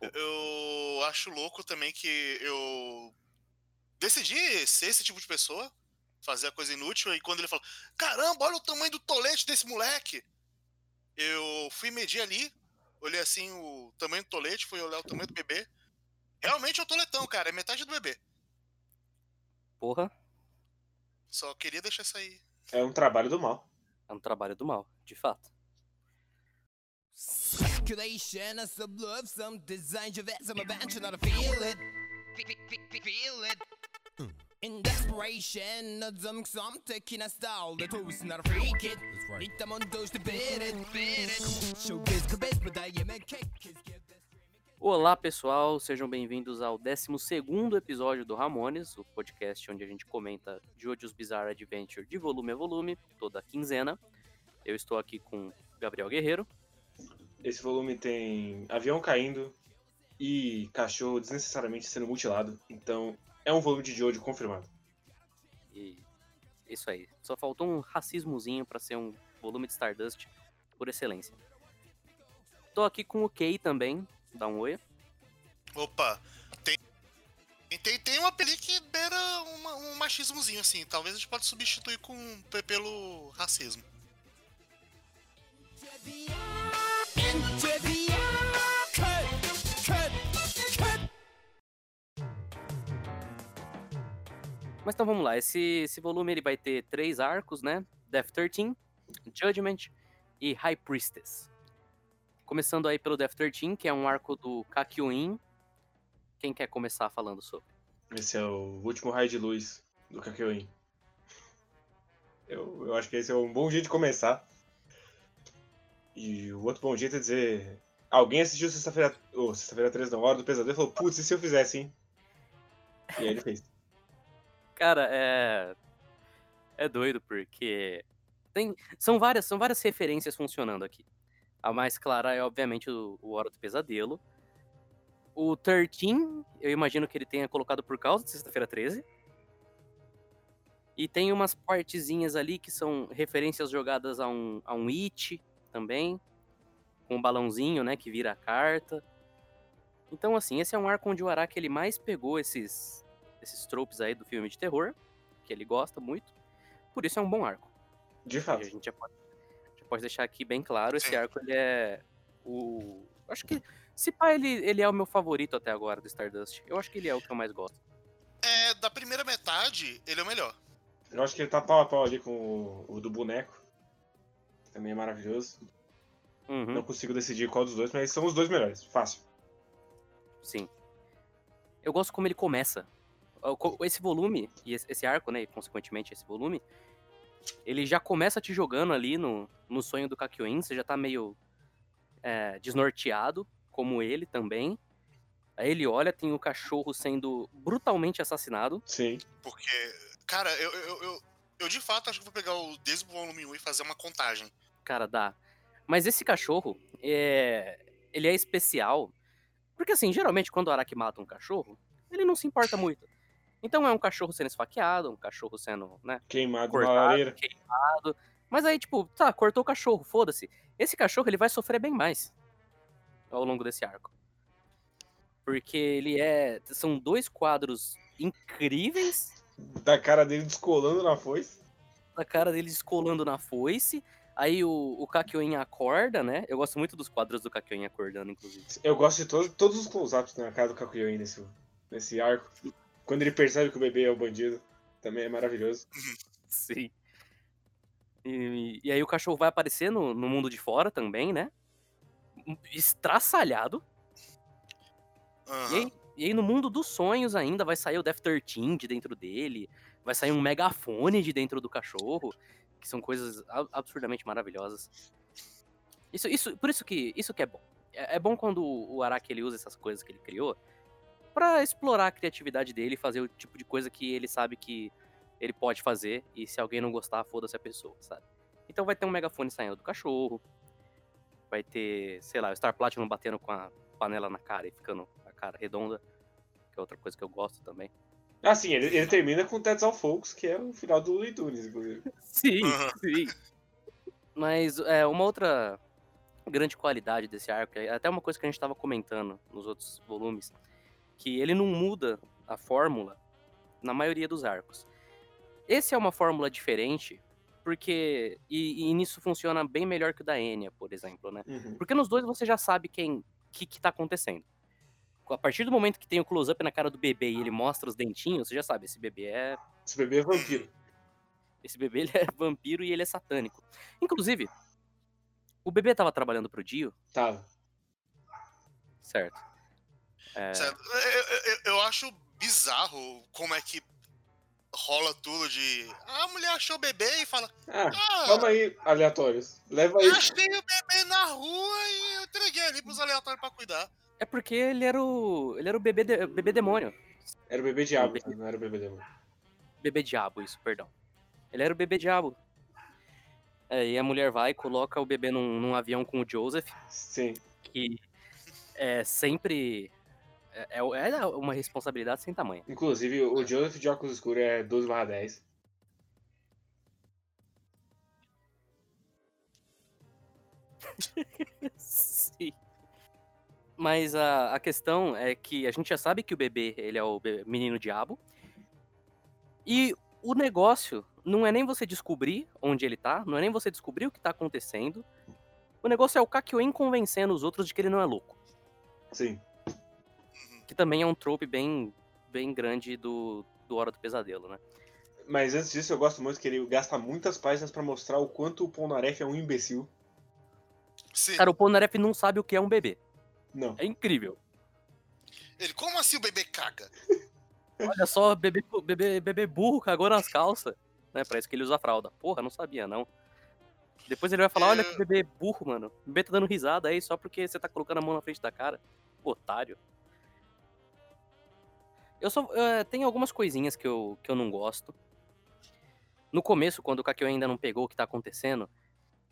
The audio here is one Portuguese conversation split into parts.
Eu acho louco também que eu decidi ser esse tipo de pessoa, fazer a coisa inútil, e quando ele falou, caramba, olha o tamanho do tolete desse moleque! Eu fui medir ali, olhei assim o tamanho do tolete, fui olhar o tamanho do bebê. Realmente é o toletão, cara, é metade do bebê. Porra, Só queria deixar isso aí. É um trabalho do mal. é um trabalho do mal, de fato. Speculation, some love, some design, I feel it. Feel it. In desperation, some some taking a style, the toast, not a freak it. Need them on those to beat it, beat it. Showbiz, cabeça, but I am a this Olá, pessoal, sejam bem-vindos ao 12º episódio do Ramones, o podcast onde a gente comenta Jojo's Bizarre Adventure de volume a volume, toda quinzena. Eu estou aqui com Gabriel Guerreiro. Esse volume tem avião caindo e cachorro desnecessariamente sendo mutilado. Então, é um volume de Jojo confirmado. E isso aí. Só faltou um racismozinho para ser um volume de Stardust por excelência. Tô aqui com o Kay também, dá um oi. Opa, tem. Tem, tem uma peli que beira uma- um machismozinho, assim. Talvez a gente pode substituir com pe- pelo racismo. Mas então vamos lá, esse, esse volume ele vai ter três arcos, né? Death 13, Judgment e High Priestess. Começando aí pelo Death 13, que é um arco do Kakyoin. Quem quer começar falando sobre? Esse é o último raio de luz do Kakyoin. Eu, eu acho que esse é um bom jeito de começar. E o outro bom jeito é dizer. Alguém assistiu sexta-feira. Ou sexta-feira 13 na hora do pesadelo e falou, putz, e se eu fizesse, hein? E aí ele fez. Cara, é. É doido, porque. Tem... São, várias, são várias referências funcionando aqui. A mais clara é, obviamente, o, o Hora do Pesadelo. O 13, eu imagino que ele tenha colocado por causa de Sexta-feira 13. E tem umas partezinhas ali que são referências jogadas a um, a um It também. Com um balãozinho, né, que vira a carta. Então, assim, esse é um arco onde o Araki ele mais pegou esses, esses tropes aí do filme de terror, que ele gosta muito. Por isso é um bom arco. De E a fato. gente já pode, já pode deixar aqui bem claro, esse arco ele é o... Acho que, se pá, ele, ele é o meu favorito até agora do Stardust. Eu acho que ele é o que eu mais gosto. É, da primeira metade, ele é o melhor. Eu acho que ele tá pau a pau ali com o, o do boneco. Também é maravilhoso. Uhum, Não consigo decidir qual dos dois, mas são os dois melhores. Fácil. sim. Eu gosto como ele começa. Esse volume, e esse esse arco, né, e consequentemente esse volume, ele já começa te jogando ali no, no sonho do Kakyoin, você já tá meio é, desnorteado, como ele também. Aí ele olha, tem o cachorro sendo brutalmente assassinado. Sim. Porque, cara, eu, eu, eu, eu de fato acho que vou pegar o desde o volume 1 e fazer uma contagem. Cara, dá. Mas esse cachorro, é... ele é especial. Porque, assim, geralmente quando o Araki mata um cachorro, ele não se importa muito. Então é um cachorro sendo esfaqueado, um cachorro sendo, né, Queimado cortado, queimado. Mas aí, tipo, tá, cortou o cachorro, foda-se. Esse cachorro, ele vai sofrer bem mais ao longo desse arco. Porque ele é... São dois quadros incríveis Da cara dele descolando na foice. a cara dele descolando na foice. Aí o, o Kakyoin acorda, né? Eu gosto muito dos quadros do Kakyoin acordando, inclusive. Eu gosto de todos, todos os close-ups na cara do Kakyoin nesse, nesse arco. Quando ele percebe que o bebê é o bandido. Também é maravilhoso. Sim. E, e aí o cachorro vai aparecer no, no mundo de fora também, né? Estraçalhado. E Aham. aí, e aí no mundo dos sonhos ainda vai sair o Death 13 de dentro dele. Vai sair um megafone de dentro do cachorro. Que são coisas absurdamente maravilhosas. Isso, isso, por isso que isso que é bom. É, é bom quando o Araki ele usa essas coisas que ele criou pra explorar a criatividade dele e fazer o tipo de coisa que ele sabe que ele pode fazer. E se alguém não gostar, foda-se a pessoa, sabe? Então vai ter um megafone saindo do cachorro. Vai ter, sei lá, o Star Platinum batendo com a panela na cara e ficando a cara redonda. Que é outra coisa que eu gosto também. Ah, sim, ele, ele termina com Teds of Folks, que é o final do Looney Tunes, inclusive. Sim, sim. Mas é, uma outra grande qualidade desse arco, é até uma coisa que a gente estava comentando nos outros volumes, que ele não muda a fórmula na maioria dos arcos. Esse é uma fórmula diferente, porque. E, e nisso funciona bem melhor que o da Enya, por exemplo, né? Uhum. Porque nos dois você já sabe quem que, que tá acontecendo. A partir do momento que tem o close-up na cara do bebê e ele mostra os dentinhos, você já sabe, esse bebê é. Esse bebê é vampiro. Esse bebê ele é vampiro e ele é satânico. Inclusive, o bebê tava trabalhando pro Dio, Tava. certo? É, Certo? Eu, eu- eu- acho bizarro como é que rola tudo de. "Ah, A mulher achou o bebê e fala. Ah, Ah, calma aí, aleatórios. Leva aí. achei o bebê na rua e eu entreguei ali pros aleatórios pra cuidar. é porque ele era o. Ele era o bebê, de- bebê demônio. Era o bebê diabo, Bebê- não era o bebê demônio. Bebê diabo, isso, perdão. Ele era o bebê diabo. É, e a mulher vai e coloca o bebê num, num avião com o Joseph, Sim. que é sempre. É, é- é uma responsabilidade sem tamanho. Inclusive, o Joseph de óculos escuros é 12 barra 10. Sim. Mas a, a questão é que a gente já sabe que o bebê, ele é o menino diabo. E o negócio não é nem você descobrir onde ele tá, não é nem você descobrir o que tá acontecendo. O negócio é o Kakyoin convencendo os outros de que ele não é louco. Sim. Que também é um trope bem, bem grande do, do Hora do Pesadelo, né? Mas antes disso, eu gosto muito que ele gasta muitas páginas pra mostrar o quanto o Polnareff é um imbecil. Sim. Cara, o Polnareff não sabe o que é um bebê. Não. É incrível. Ele, como assim o bebê caga? Olha só, bebê, bebê, bebê burro cagou nas calças. Né? Parece que ele usa fralda. Porra, não sabia, não. Depois ele vai falar, olha É. que bebê burro, mano. O bebê tá dando risada aí só porque você tá colocando a mão na frente da cara. Otário. Eu só. eh, tem algumas coisinhas que eu, que eu não gosto. No começo, quando o Kakyo ainda não pegou o que tá acontecendo,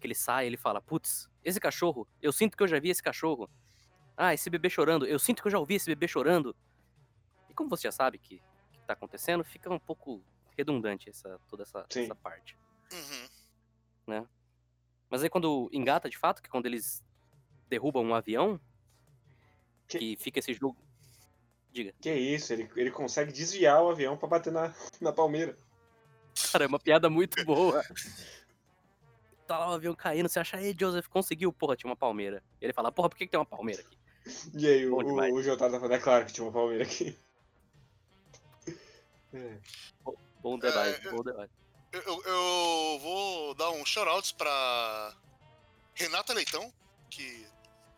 que ele sai, ele fala, putz, esse cachorro, eu sinto que eu já vi esse cachorro. Ah, esse bebê chorando, eu sinto que eu já ouvi esse bebê chorando. E como você já sabe que, que tá acontecendo, fica um pouco redundante essa, toda essa, essa parte. Uhum. Mas aí quando engata de fato, que quando eles derrubam um avião, Que- que fica esse jogo. Diga. Que isso, ele, ele consegue desviar o avião pra bater na, na palmeira. Cara, é uma piada muito boa. Tá lá o avião caindo, você acha, ei, Joseph, conseguiu, porra, tinha uma palmeira. E ele fala, porra, por que, que tem uma palmeira aqui? E aí, o, Bom demais. o, Jotaro tá falando, é claro que tinha uma palmeira aqui. É. Bom debate, É, bom debate. Eu, eu- eu vou dar um shoutouts pra Renata Leitão, que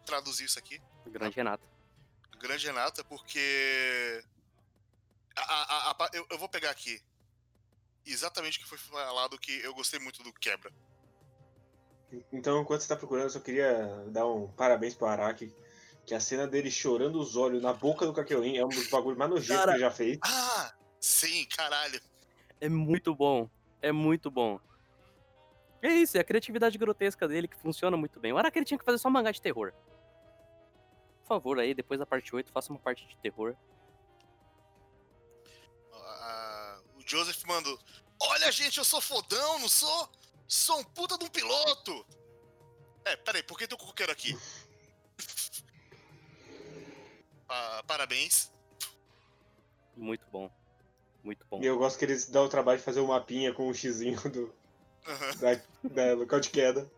traduziu isso aqui. Grande Renato. Grande Renata, porque. a- a- a- a- eu, eu vou pegar aqui exatamente o que foi falado que eu gostei muito do quebra. Então, enquanto você tá procurando, eu só queria dar um parabéns pro Araki. Que a cena dele chorando os olhos na boca do Kakyoin é um dos bagulhos mais nojentos Cara. que ele já fez. Ah! Sim, caralho. É muito bom. É muito bom. É isso, é a criatividade grotesca dele que funciona muito bem. O Araki ele tinha que fazer só mangá de terror. Por favor, aí, depois da parte 8, faça uma parte de terror. Ah, o Joseph mandou. Olha, gente, eu sou fodão, não sou? Sou um puta de um piloto! É, peraí, por que tem um coqueiro aqui? Ah, parabéns. Muito bom. Muito bom. E eu gosto que eles dão o trabalho de fazer o mapinha com o xizinho do, Aham. da, da local de queda.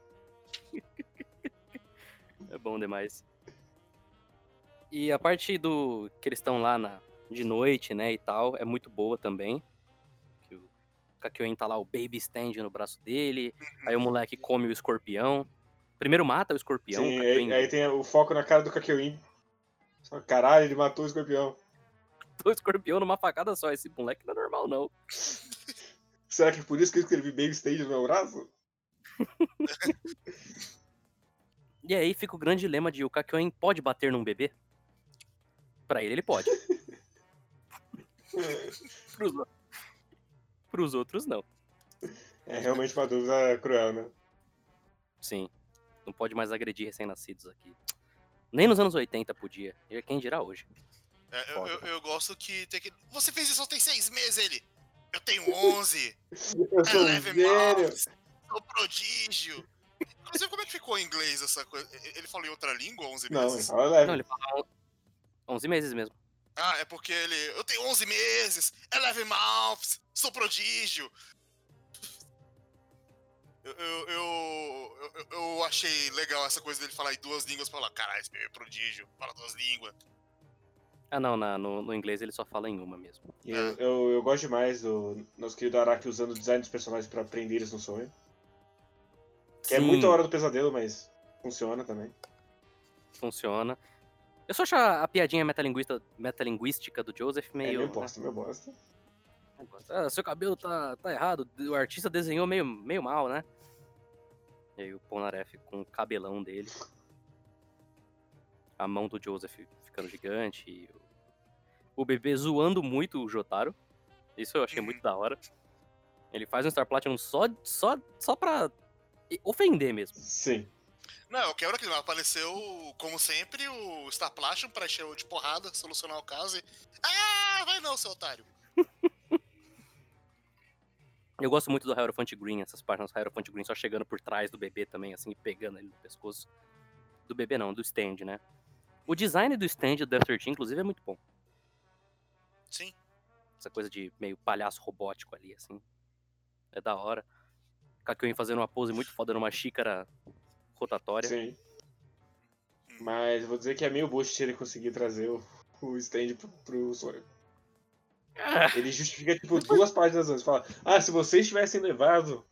É bom demais. E a parte do que eles estão lá na, de noite, né, e tal, é muito boa também. Que o Kakyoin tá lá, o baby stand no braço dele, aí o moleque come o escorpião. Primeiro mata o escorpião, Sim, o aí, aí tem o foco na cara do Kakyoin. Caralho, ele matou o escorpião. matou o escorpião numa facada só. Esse moleque não é normal, não. Será que é por isso que eu escrevi Baby Stage no meu braço? E aí fica o grande dilema de o Kakyoin pode bater num bebê? Pra ele, ele pode. Pros, Pros outros, não. É realmente uma dúvida cruel, né? Sim. Não pode mais agredir recém-nascidos aqui. Nem nos anos 80 podia. E quem dirá hoje. É, eu, eu, eu gosto que tem que. Você fez isso só tem seis meses, ele. Eu tenho onze. Eu sou Eleve velho. Sou prodígio. Inclusive, como é que ficou em inglês essa coisa? Ele falou em outra língua, 11 Não, ele meses? fala leve. Não, ele fala 11 meses mesmo. Ah, é porque ele. Eu tenho 11 meses, 11 months, sou prodígio. Eu, eu, eu, eu- eu achei legal essa coisa dele falar em duas línguas pra falar, caralho, esse bebê é prodígio, fala duas línguas. Ah, não, na- no, no inglês ele só fala em uma mesmo. Eu, eu, eu gosto demais do nosso querido Araki usando o design dos personagens pra prender eles no sonho. Que é Sim, muito a hora do pesadelo, mas funciona também. funciona. Eu só acho a, a piadinha metalinguista, metalinguística do Joseph é meio. meio né, bosta, meio bosta. Ah, seu cabelo tá, tá errado, o artista desenhou meio, meio mal, né? E aí o Polnareff com o cabelão dele. A mão do Joseph ficando gigante. e o, o bebê zoando muito o Jotaro. Isso eu achei muito da hora. Ele faz um Star Platinum só, só, só pra ofender mesmo. Sim. Não, eu quero que apareceu, como sempre, o Star Platinum pra encher de porrada, solucionar o caso e. Ah, vai não, seu otário. Eu gosto muito do Hierophant Green, essas páginas do Hierophant Green só chegando por trás do bebê também, assim, pegando ele no pescoço. Do bebê não, do stand, né? O design do stand do Death 13, inclusive, é muito bom. Sim. Essa coisa de meio palhaço robótico ali, assim. É da hora. Kakyoin fazendo uma pose muito foda numa xícara rotatória. Sim. Mas vou dizer que é meio bullshit ele conseguir trazer o, o stand pro, pro sonho. Ah, Ele justifica, tipo, duas páginas antes. Fala, ah, se vocês tivessem levado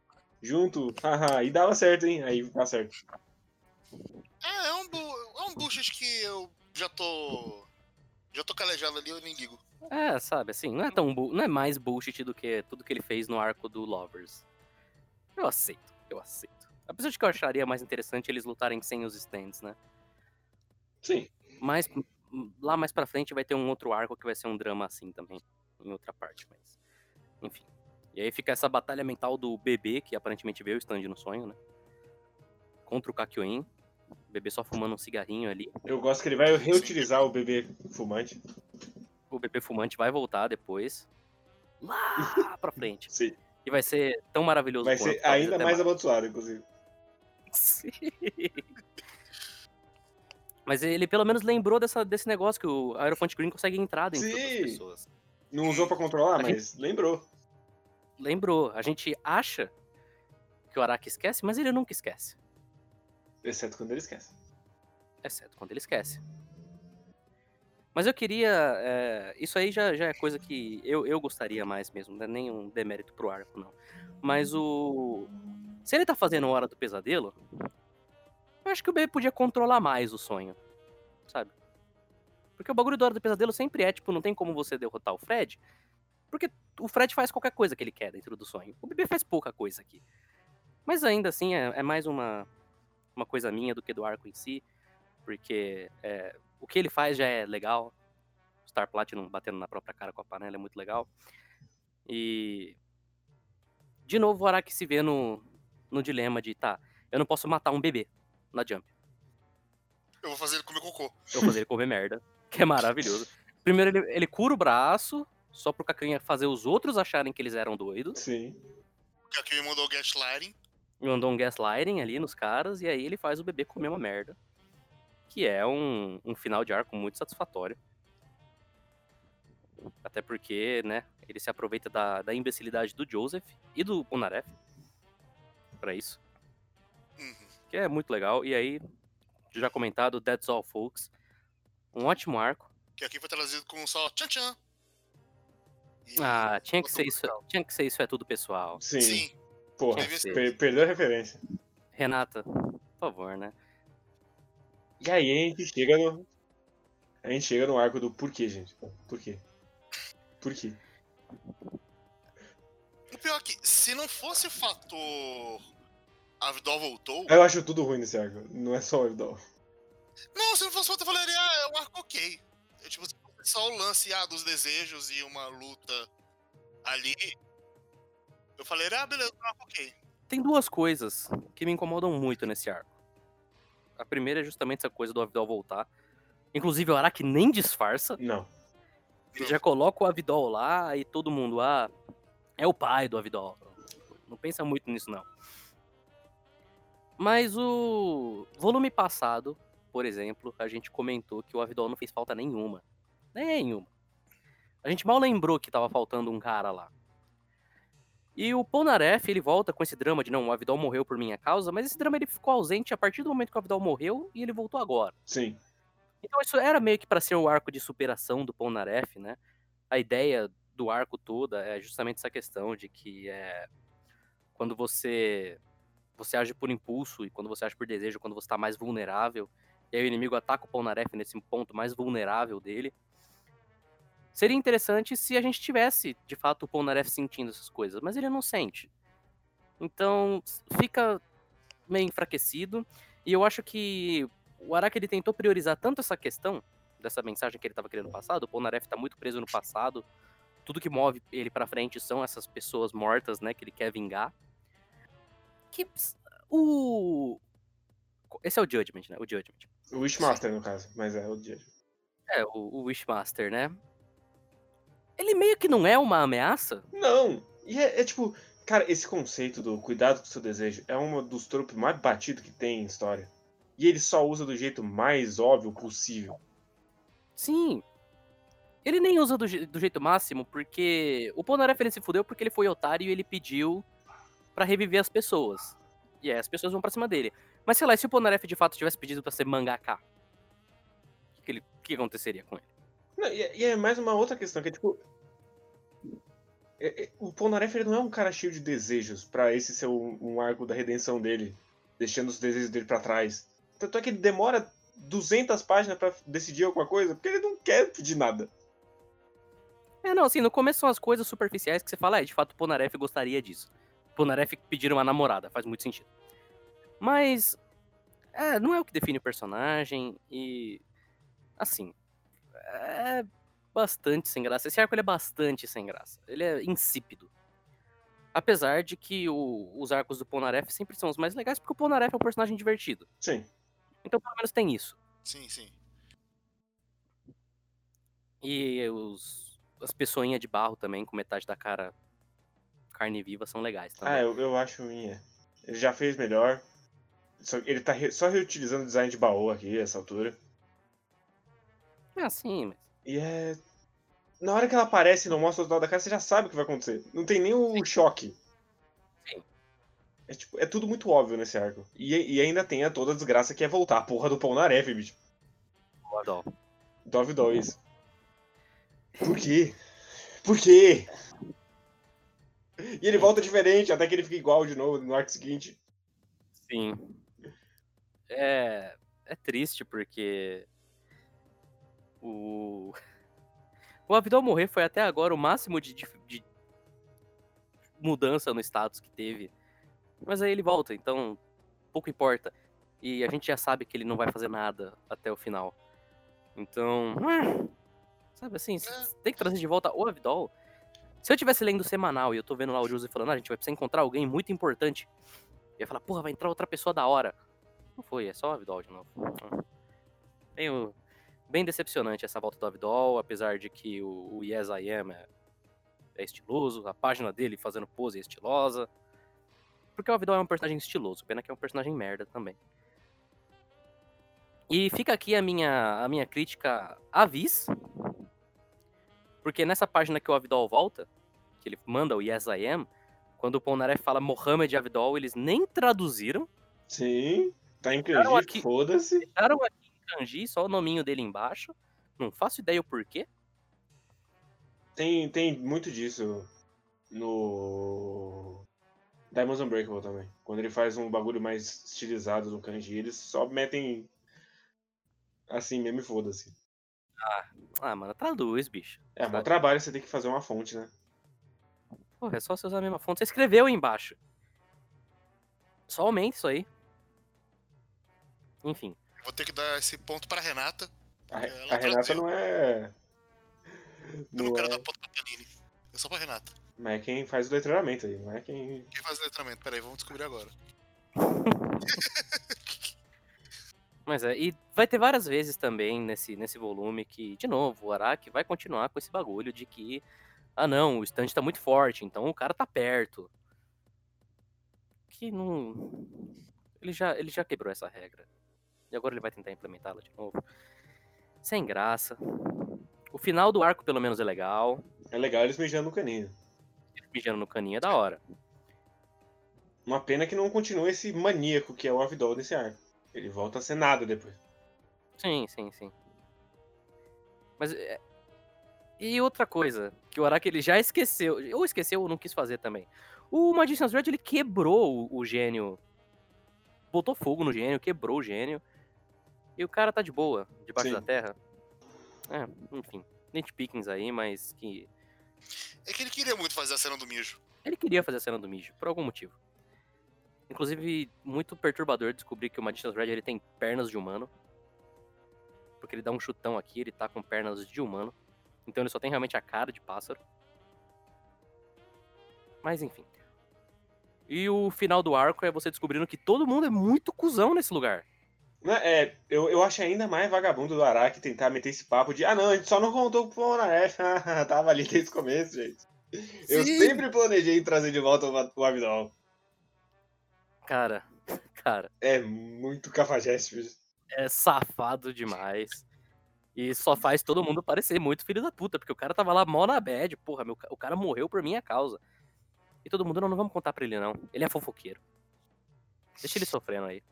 junto, haha, e dava certo, hein? Aí dá certo. É, é um, bu- é um bullshit que eu já tô. Já tô calejado ali, eu nem ligo. É, sabe, assim, não é tão não é mais bullshit do que tudo que ele fez no arco do Lovers. Eu aceito, eu aceito. Apesar de que eu acharia mais interessante eles lutarem sem os stands, né? Sim. Mas lá mais pra frente vai ter um outro arco que vai ser um drama assim também, em outra parte, mas enfim. E aí fica essa batalha mental do bebê, que aparentemente veio o stand no sonho, né? Contra o Kakyoin. O bebê só fumando um cigarrinho ali. Eu gosto que ele vai reutilizar o bebê fumante. O bebê fumante vai voltar depois. Lá pra frente. Sim. E vai ser tão maravilhoso Vai ser ainda mais amaldiçoado, inclusive. Sim. Mas ele pelo menos lembrou dessa, desse negócio que o Aerofont Green consegue dentro das Sim. pessoas. Não usou pra controlar, A gente- mas lembrou. Lembrou. A gente acha que o Araki esquece, mas ele nunca esquece. Exceto quando ele esquece. Exceto quando ele esquece. Mas eu queria. é, isso aí já, já é coisa que eu, eu gostaria mais mesmo. Não é nem um demérito pro arco, não. Mas o. Se ele tá fazendo Hora do Pesadelo, eu acho que o bebê podia controlar mais o sonho. Sabe? Porque o bagulho do Hora do Pesadelo sempre é, tipo, não tem como você derrotar o Fred. Porque o Fred faz qualquer coisa que ele quer dentro do sonho. O bebê faz pouca coisa aqui. Mas ainda assim, é, é mais uma, uma coisa minha do que do arco em si. Porque é, o que ele faz já é legal. Star Platinum batendo na própria cara com a panela é muito legal. E. De novo, o Araki se vê no, no dilema de, tá, eu não posso matar um bebê na Jump. Eu vou fazer ele comer cocô. Eu vou fazer ele comer merda, que é maravilhoso. Primeiro, ele, ele cura o braço, só pro Kakanha fazer os outros acharem que eles eram doidos. Sim. Aqui me mandou o gaslighting. mandou um gaslighting ali nos caras, e aí ele faz o bebê comer uma merda. Que é um, um final de arco muito satisfatório. Até porque, né, ele se aproveita da, da imbecilidade do Joseph e do Polnareff pra isso. Uhum. Que é muito legal. E aí, já comentado, That's All Folks. Um ótimo arco. Que aqui foi traduzido com só tchan tchan. E- Ah, tinha que ser isso. Tinha que ser isso, é tudo pessoal. Sim. Sim. Porra, per- perdeu a referência. Renata, por favor, né? E aí a gente chega no. A gente chega no arco do porquê, gente. Por quê? Por quê? Pior é que, se não fosse o fator. A Vidal voltou. Eu acho tudo ruim nesse arco. Não é só o Evdol. Não, se não fosse o fator, eu falaria, ah, é um arco ok. É, tipo, se fosse só o lance ah, dos desejos e uma luta ali. Eu falei, ah, beleza, um arco ok. Tem duas coisas que me incomodam muito nesse arco. A primeira é justamente essa coisa do Avidol voltar. Inclusive, o Araki nem disfarça. Não. Ele já coloca o Avidol lá e todo mundo, ah, é o pai do Avidol. Não pensa muito nisso, não. Mas o volume passado, por exemplo, a gente comentou que o Avidol não fez falta nenhuma. Nenhuma. A gente mal lembrou que tava faltando um cara lá. E o Polnareff, ele volta com esse drama de não, o Avidol morreu por minha causa, mas esse drama ele ficou ausente a partir do momento que o Avidol morreu e ele voltou agora. Sim. Então isso era meio que para ser o arco de superação do Polnareff, né? A ideia do arco toda é justamente essa questão de que é quando você você age por impulso e quando você age por desejo, quando você está mais vulnerável, e aí o inimigo ataca o Polnareff nesse ponto mais vulnerável dele. Seria interessante se a gente tivesse, de fato, o Polnareff sentindo essas coisas, mas ele não sente. Então, fica meio enfraquecido, e eu acho que o Araki ele tentou priorizar tanto essa questão dessa mensagem que ele estava querendo passar, o Polnareff está muito preso no passado, tudo que move ele para frente são essas pessoas mortas, né, que ele quer vingar. Que o esse é o Judgment, né? O Judgment. O Wishmaster, no caso, mas é o Judgment. É, o, o Wishmaster, né? Ele meio que não é uma ameaça? Não! E é, é, tipo, cara, esse conceito do cuidado com o seu desejo é um dos tropos mais batidos que tem em história. E ele só usa do jeito mais óbvio possível. Sim. Ele nem usa do, do jeito máximo, porque o Polnareff ele se fudeu porque ele foi otário e ele pediu para reviver as pessoas. E aí as pessoas vão pra cima dele. Mas sei lá, se o Polnareff de fato tivesse pedido para ser mangaka, o que, que, aconteceria com ele? Não, e, e, é mais uma outra questão, que é tipo. É, é, o Polnareff ele não é um cara cheio de desejos para esse ser um, um, arco da redenção dele, deixando os desejos dele para trás. Tanto é que ele demora 200 páginas para decidir alguma coisa, porque ele não quer pedir nada. É, não, assim, no começo são as coisas superficiais que você fala, é, de fato o Polnareff gostaria disso. O Polnareff pedir uma namorada, faz muito sentido. Mas, é, não é o que define o personagem e, assim, é bastante sem graça. Esse arco ele é bastante sem graça. Ele é insípido. Apesar de que o, os arcos do Polnareff sempre são os mais legais, porque o Polnareff é um personagem divertido. Sim. Então, pelo menos tem isso. Sim, sim. E os, as pessoinhas de barro também, com metade da cara carne viva, são legais também. Ah, eu, eu acho minha. Ele já fez melhor. Ele tá re, só reutilizando o design de baú aqui, essa altura. É assim, mas... E é. Na hora que ela aparece e não mostra o total da cara, você já sabe o que vai acontecer. Não tem nem o Sim. choque. Sim. É, tipo, é tudo muito óbvio nesse arco. E, e ainda tem a toda a desgraça que é voltar a porra do Polnareff, bicho. Dó. Dove 2. Por quê? Por quê? E ele volta diferente, até que ele fica igual de novo no arco seguinte. Sim. É, é triste porque o o Abdol morrer foi até agora o máximo de, de, de, mudança no status que teve. Mas aí ele volta, então pouco importa. E a gente já sabe que ele não vai fazer nada até o final. Então, sabe assim, é. tem que trazer de volta o Abdol. Se eu tivesse lendo o semanal e eu tô vendo lá o José falando, ah, a gente vai precisar encontrar alguém muito importante. Eu ia falar, porra, vai entrar outra pessoa da hora. Não foi, é só o Abdol de novo. Tenho bem decepcionante essa volta do Abdol, apesar de que o, o Yes I Am é, é, estiloso, a página dele fazendo pose é estilosa. Porque o Abdol é um personagem estiloso, pena que é um personagem merda também. E fica aqui a minha, a minha crítica a Viz, porque nessa página que o Abdol volta, que ele manda o Yes I Am, quando o Polnareff fala Mohamed Abdol, eles nem traduziram. Sim. Tá em kanji, foda-se. Deixaram aqui em kanji, só o nominho dele embaixo. Não faço ideia o porquê. Tem, tem muito disso no Diamonds Unbreakable também. Quando ele faz um bagulho mais estilizado no kanji, eles só metem assim mesmo e foda-se. Ah, ah, mano, traduz, bicho. É, mas trabalho você tem que fazer uma fonte, né? Porra, é só você usar a mesma fonte. Você escreveu aí embaixo. Só aumenta isso aí. Enfim. Vou ter que dar esse ponto pra Renata. A, a Renata não é. Não Eu não quero é... dar ponto pra Panini. É só pra Renata. Mas é quem faz o letramento aí, não é quem. Quem faz o letramento? Peraí, vamos descobrir agora. Mas é, e vai ter várias vezes também nesse, nesse volume que, de novo, o Araki vai continuar com esse bagulho de que, ah não, o stand tá muito forte, então o cara tá perto. Que não. Ele já, ele já quebrou essa regra. E agora ele vai tentar implementá-la de novo. Sem graça. O final do arco, pelo menos, é legal. É legal eles mijando no caninho. Ele mijando no caninho é da hora. Uma pena que não continua esse maníaco que é o Avidol nesse arco. Ele volta a ser nada depois. Sim, sim, sim. Mas. é- E outra coisa, que o Araki ele já esqueceu. Ou esqueceu ou não quis fazer também. O Magician's Red ele quebrou o, o gênio. Botou fogo no gênio, quebrou o gênio. E o cara tá de boa, debaixo Sim. da terra. É, enfim. Nitpickings aí, mas que. É que ele queria muito fazer a cena do mijo. Ele queria fazer a cena do mijo, por algum motivo. Inclusive, muito perturbador descobrir que o Magician's Red ele tem pernas de humano. Porque ele dá um chutão aqui, ele tá com pernas de humano. Então ele só tem realmente a cara de pássaro. Mas enfim. E o final do arco é você descobrindo que todo mundo é muito cuzão nesse lugar. Né, É, eu, eu acho ainda mais vagabundo do Araki tentar meter esse papo de ah não, a gente só não contou pro Monaref. Tava ali desde o começo, gente. Eu Sim. sempre planejei trazer de volta o, o Avidol. Cara, cara, É muito cafajeste, é safado demais. E só faz todo mundo parecer muito filho da puta, porque o cara tava lá mó na bad, porra, meu, o cara morreu por minha causa. E todo mundo, não, não vamos contar pra ele não. Ele é fofoqueiro. Deixa ele sofrendo aí.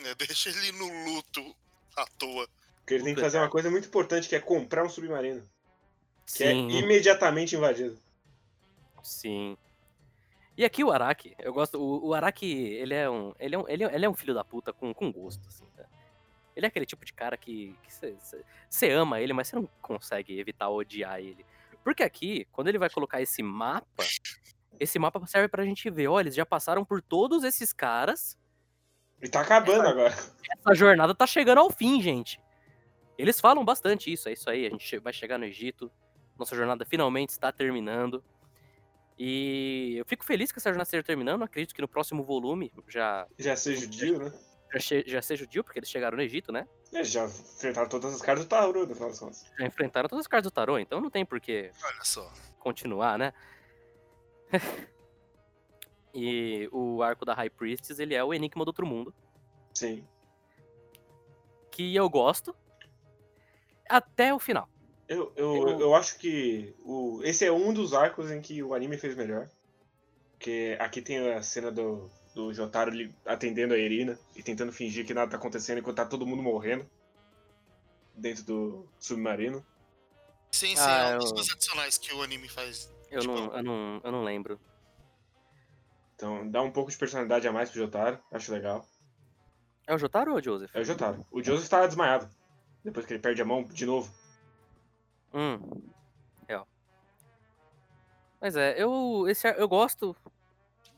né? Deixa ele no luto à toa. Porque ele tem que fazer uma coisa muito importante, que é comprar um submarino. Que Sim, é imediatamente invadido. sim. E aqui o Araki, eu gosto, o, o Araki, ele é um, ele é um, ele é, ele é um filho da puta com, com gosto, assim, tá? Ele é aquele tipo de cara que você ama ele, mas você não consegue evitar odiar ele. Porque aqui, quando ele vai colocar esse mapa, esse mapa serve pra gente ver, olha, eles já passaram por todos esses caras, E tá acabando É, agora. essa jornada tá chegando ao fim, gente. Eles falam bastante isso, é isso aí, a gente vai chegar no Egito, nossa jornada finalmente está terminando. E eu fico feliz que essa jornada esteja terminando, acredito que no próximo volume já, Já ser judio, né? já, che- já seja o dia, porque eles chegaram no Egito, né? Eles já enfrentaram todas as caras do Tauro, no final das contas. Já enfrentaram todas as cartas do tarô, então não tem por que Olha só. continuar, né? e o arco da High Priestess, ele é o Enigma do Outro Mundo, Sim. que eu gosto até o final. Eu, eu, Eu- eu acho que o, esse é um dos arcos em que o anime fez melhor. Porque aqui tem a cena do, do Jotaro atendendo a Irina e tentando fingir que nada tá acontecendo enquanto tá todo mundo morrendo dentro do submarino. Sim, sim, Ah, é um dos eu- adicionais que o anime faz. Eu Tipo- não, eu, não, eu não lembro. Então dá um pouco de personalidade a mais pro Jotaro, acho legal. É o Jotaro ou o Joseph? É o Jotaro. O Joseph tá desmaiado. Depois que ele perde a mão de novo. Hum. Real. Mas é, eu, esse, eu gosto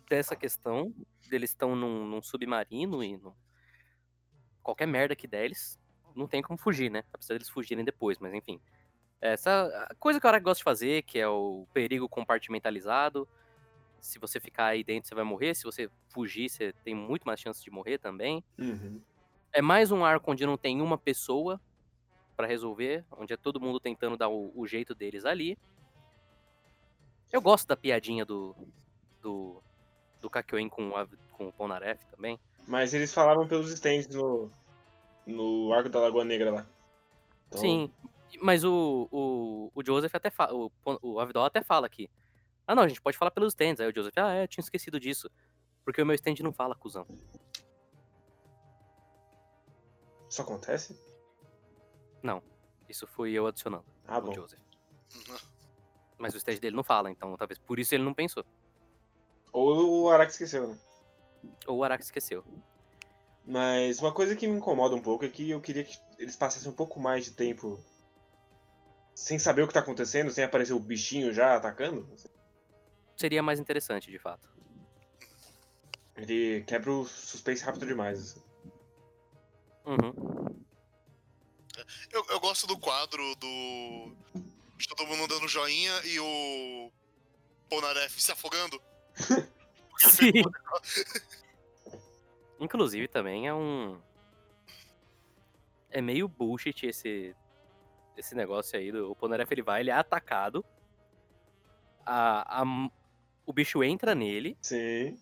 dessa questão. Deles estão num, num submarino e num- qualquer merda que der, eles não tem como fugir, né? Apesar deles fugirem depois, mas enfim. Essa coisa que o cara gosta de fazer, que é o perigo compartimentalizado. Se você ficar aí dentro, você vai morrer. Se você fugir, você tem muito mais chance de morrer também. Uhum. É mais um arco onde não tem uma pessoa pra resolver, onde é todo mundo tentando dar o, o jeito deles ali. Eu gosto da piadinha do do do Kakyoin com, a- com o Polnareff também. Mas eles falavam pelos stands no, no arco da Lagoa Negra lá. Então, Sim, mas o, o, o Joseph até fala, o, o Avidol até fala aqui. Ah não, a gente pode falar pelos stands. Aí o Joseph, ah é, eu tinha esquecido disso. Porque o meu stand não fala, cuzão. Isso acontece? Isso fui eu adicionando, Ah, o bom. Joseph. Mas o stand dele não fala, então talvez por isso ele não pensou. Ou o Araki esqueceu, né? Ou o Araki esqueceu. Mas uma coisa que me incomoda um pouco é que eu queria que eles passassem um pouco mais de tempo sem saber o que tá acontecendo, sem aparecer o bichinho já atacando. Seria mais interessante, de fato. Ele quebra o suspense rápido demais. assim. Uhum. Eu, eu gosto do quadro do. de todo mundo dando joinha e o. Polnareff se afogando. Sim. Inclusive também é um. É meio bullshit esse. Esse negócio aí do. O Polnareff ele vai, ele é atacado. A, a- o bicho entra nele. Sim.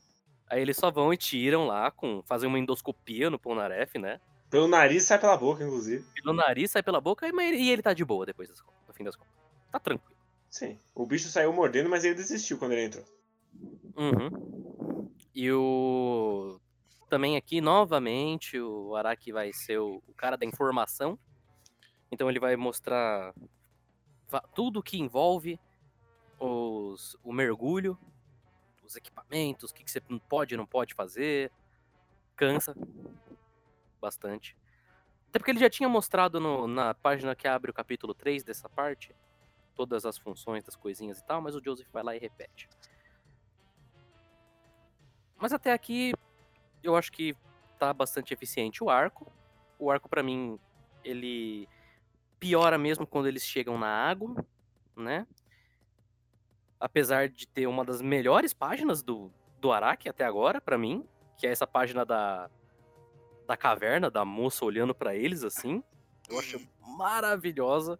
Aí eles só vão e tiram lá, com fazem uma endoscopia no Polnareff, né? Pelo nariz sai pela boca, inclusive. Pelo nariz, sai pela boca, e ele tá de boa depois, das contas, no fim das contas. Tá tranquilo. Sim. O bicho saiu mordendo, mas ele desistiu quando ele entrou. Uhum. E o. Também aqui, novamente, o Araki vai ser o, o cara da informação. Então ele vai mostrar tudo que envolve os, o mergulho, os equipamentos, o que, que você pode e não pode fazer. Cansa bastante. Até porque ele já tinha mostrado no- na página que abre o capítulo 3 dessa parte todas as funções das coisinhas e tal, mas o Joseph vai lá e repete. Mas até aqui, eu acho que tá bastante eficiente o arco. O arco, pra mim, ele piora mesmo quando eles chegam na água, né? Apesar de ter uma das melhores páginas do, do Araki até agora, pra mim, que é essa página da, da caverna, da moça olhando pra eles, assim. Eu achei maravilhosa.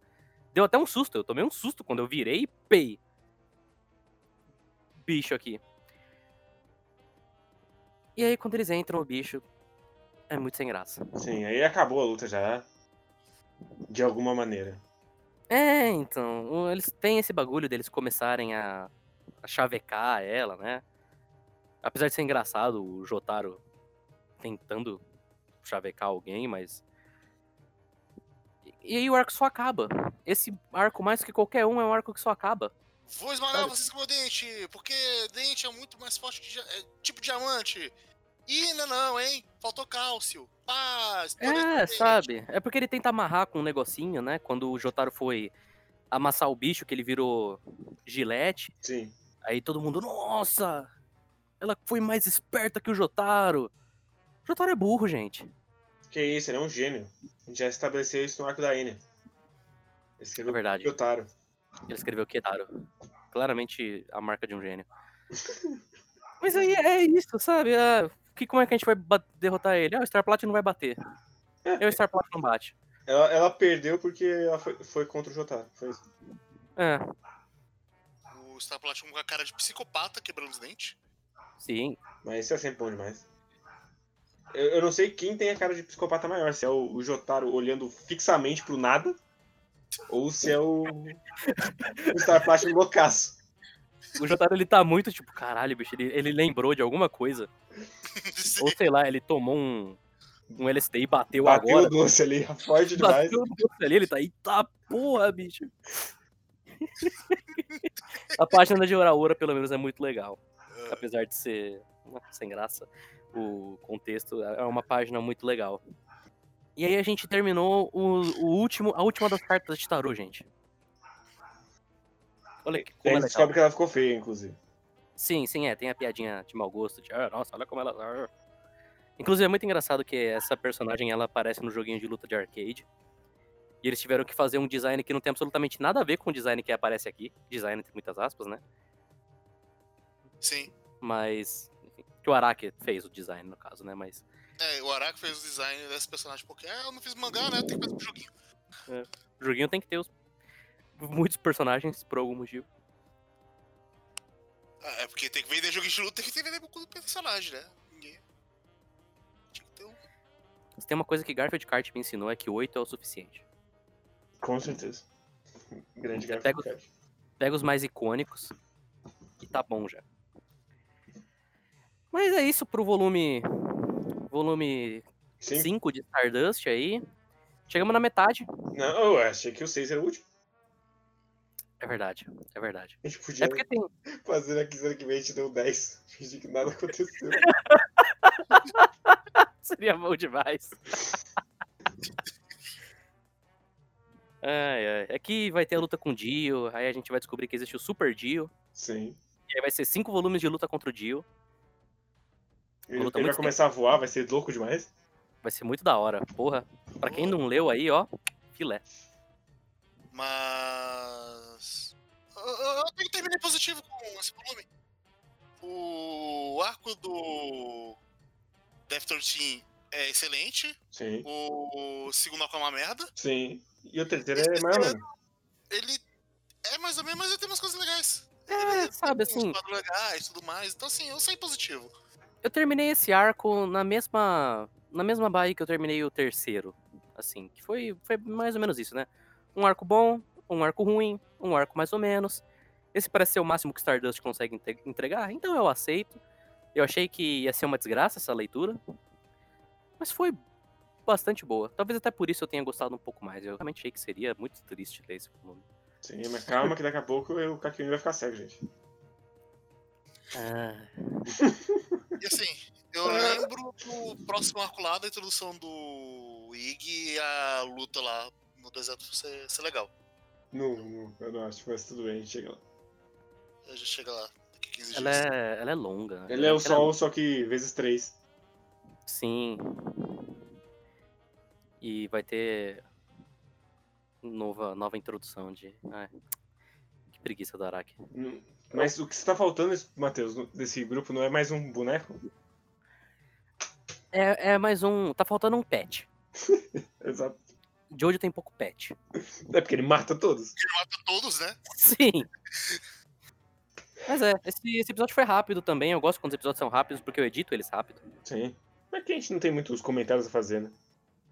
Deu até um susto, eu tomei um susto quando eu virei e pei. Bicho aqui. E aí, quando eles entram, o bicho é muito sem graça. Sim, aí acabou a luta já. De alguma maneira. É, então, eles têm esse bagulho deles começarem a, a chavecar ela, né? Apesar de ser engraçado o Jotaro tentando chavecar alguém, mas. E aí o arco só acaba. Esse arco, mais que qualquer um, é um arco que só acaba. Vou esmagar Sabe? vocês com o meu dente, porque dente é muito mais forte que é tipo diamante. Ih, não, não, hein? Faltou cálcio. Paz, É, sabe? É porque ele tenta amarrar com um negocinho, né? Quando o Jotaro foi amassar o bicho, que ele virou gilete. Sim. Aí todo mundo, nossa! Ela foi mais esperta que o Jotaro. O Jotaro é burro, gente. Que isso, ele é um gênio. A gente já estabeleceu isso no arco da Enya. Ele É escreveu verdade. Yotaro. Ele escreveu Ketaro. Claramente a marca de um gênio. Mas aí é isso, sabe? Ah, que, como é que a gente vai derrotar ele? Ah, o Star Platinum não vai bater. E o Star Platinum bate. Ela, ela perdeu porque ela foi, foi contra o Jotaro. Foi isso. É, O Star Platinum com a cara de psicopata quebrando os dentes. sim. Mas isso é sempre bom demais. Eu, eu não sei quem tem a cara de psicopata maior, se é o, o Jotaro olhando fixamente pro nada, ou se é o, o Star Platinum loucaço. O Jotaro ele tá muito tipo, caralho, bicho, ele, ele lembrou de alguma coisa. Sim. Ou sei lá, ele tomou um, um LSD e bateu, Bateu agora. o doce ali, forte demais. Bateu no doce ali, ele tá aí, tá porra, bicho. A página de Oraora, pelo menos, é muito legal. Apesar de ser sem graça, o contexto é uma página muito legal. E aí a gente terminou o, o último, a última das cartas de tarô, gente. Olha que A como é gente legal. descobre que ela ficou feia, inclusive. Sim, sim, é. Tem a piadinha de mau gosto, de, ah, nossa, olha como ela. ah." Inclusive, é muito engraçado que essa personagem ela aparece no joguinho de luta de arcade. E eles tiveram que fazer um design que não tem absolutamente nada a ver com o design que aparece aqui. Design entre muitas aspas, né? Sim. Mas. Que o Araki fez o design, no caso, né? Mas. É, o Araki fez o design desse personagem porque ah, eu não fiz mangá, né? Tem que fazer um joguinho. O joguinho tem que ter os, muitos personagens por algum motivo. Ah, é porque tem que vender joguinho de luta, tem que vender com o personagem, né? Ninguém. Tinha que ter um. Se tem uma coisa que Garfield Kart me ensinou é que 8 é o suficiente. Com certeza. Grande Garfield pego- Kart. Pega os mais icônicos e tá bom já. Mas é isso pro volume. Volume Sim. 5 de Stardust aí. Chegamos na metade. Não, eu achei que o 6 era o último. É verdade, é verdade. A gente podia É porque tem. fazer aqui semana que vem a gente deu 10. Fingir que nada aconteceu. Seria bom demais. Ai, ai. Aqui vai ter a luta com o Dio. Aí a gente vai descobrir que existe o Super Dio. Sim. E aí vai ser cinco volumes de luta contra o Dio. Ele, luta ele vai muito começar a voar, vai ser louco demais. Vai ser muito da hora. Porra. Pra quem não leu aí, ó. Filé. Mas. Eu, até que terminei positivo com esse volume. O arco do. Death 13 é excelente. Sim. O segundo arco é uma merda. Sim. E o terceiro é mais ou menos. Ele é mais ou menos, mas ele tem umas coisas legais. É, sabe Tem assim. uns legais e tudo mais. Então, assim, eu saí positivo. Eu terminei esse arco na mesma. Na mesma Bahia que eu terminei o terceiro. Assim, que foi, foi mais ou menos isso, né? Um arco bom, um arco ruim, um arco mais ou menos. Esse parece ser o máximo que Stardust consegue entregar, então eu aceito. Eu achei que ia ser uma desgraça essa leitura. Mas foi bastante boa. Talvez até por isso eu tenha gostado um pouco mais. Eu realmente achei que seria muito triste ler esse volume. Sim, mas calma que daqui a pouco o Kakyoin vai ficar cego, gente. Ah, E assim, eu lembro do próximo arco lá da introdução do Ig e a luta lá no deserto ser, ser legal. Não, não, eu não acho, mas tudo bem, a gente chega lá. A gente chega lá daqui a 15 ela, dias. é, ela é longa. Ele é o Ela- sol, só que vezes três. Sim. E vai ter nova, nova introdução de. Ai, que preguiça do Araki. Hum, Mas o que você tá faltando, Matheus, desse grupo não é mais um boneco? É, é mais um. Tá faltando um pet. Exato. Jojo tem pouco pet. É porque ele mata todos. Mata todos, né? Sim. Mas é, esse, esse episódio foi rápido também. Eu gosto quando os episódios são rápidos porque eu edito eles rápido. Sim. Mas que a gente não tem muitos comentários a fazer, né?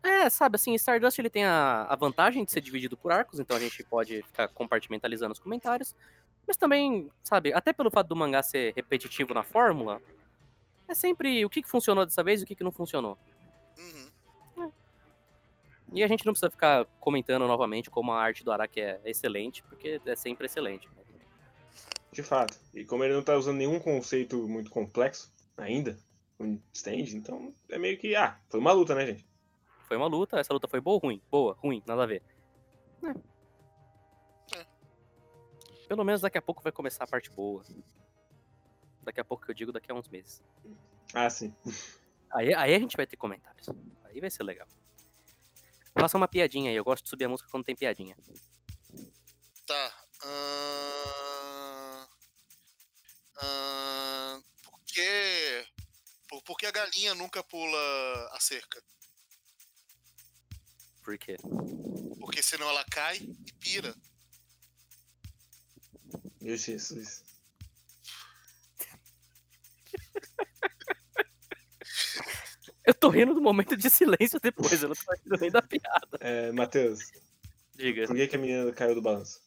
É, sabe, assim, Stardust ele tem a, a vantagem de ser dividido por arcos, então a gente pode ficar compartimentalizando os comentários. Mas também, sabe, até pelo fato do mangá ser repetitivo na fórmula, é sempre o que, que funcionou dessa vez e o que, que não funcionou. Uhum. E a gente não precisa ficar comentando novamente como a arte do Araki é excelente, porque é sempre excelente. De fato. E como ele não tá usando nenhum conceito muito complexo ainda, um stand, então é meio que. Ah, foi uma luta, né, gente? Foi uma luta, essa luta foi boa ou ruim? Boa, ruim, nada a ver. É. Pelo menos daqui a pouco vai começar a parte boa. Daqui a pouco que eu digo, daqui a uns meses. Ah, sim. Aí, aí a gente vai ter comentários. Aí vai ser legal. Faça uma piadinha aí, eu gosto de subir a música quando tem piadinha. Tá. ahn, ahn, por que. Por, por que a galinha nunca pula a cerca? Por quê? Porque senão ela cai e pira. Meu Jesus. Eu tô rindo do momento de silêncio depois, eu não tô rindo nem da piada. É, Matheus, Diga. por que, que a menina caiu do balanço?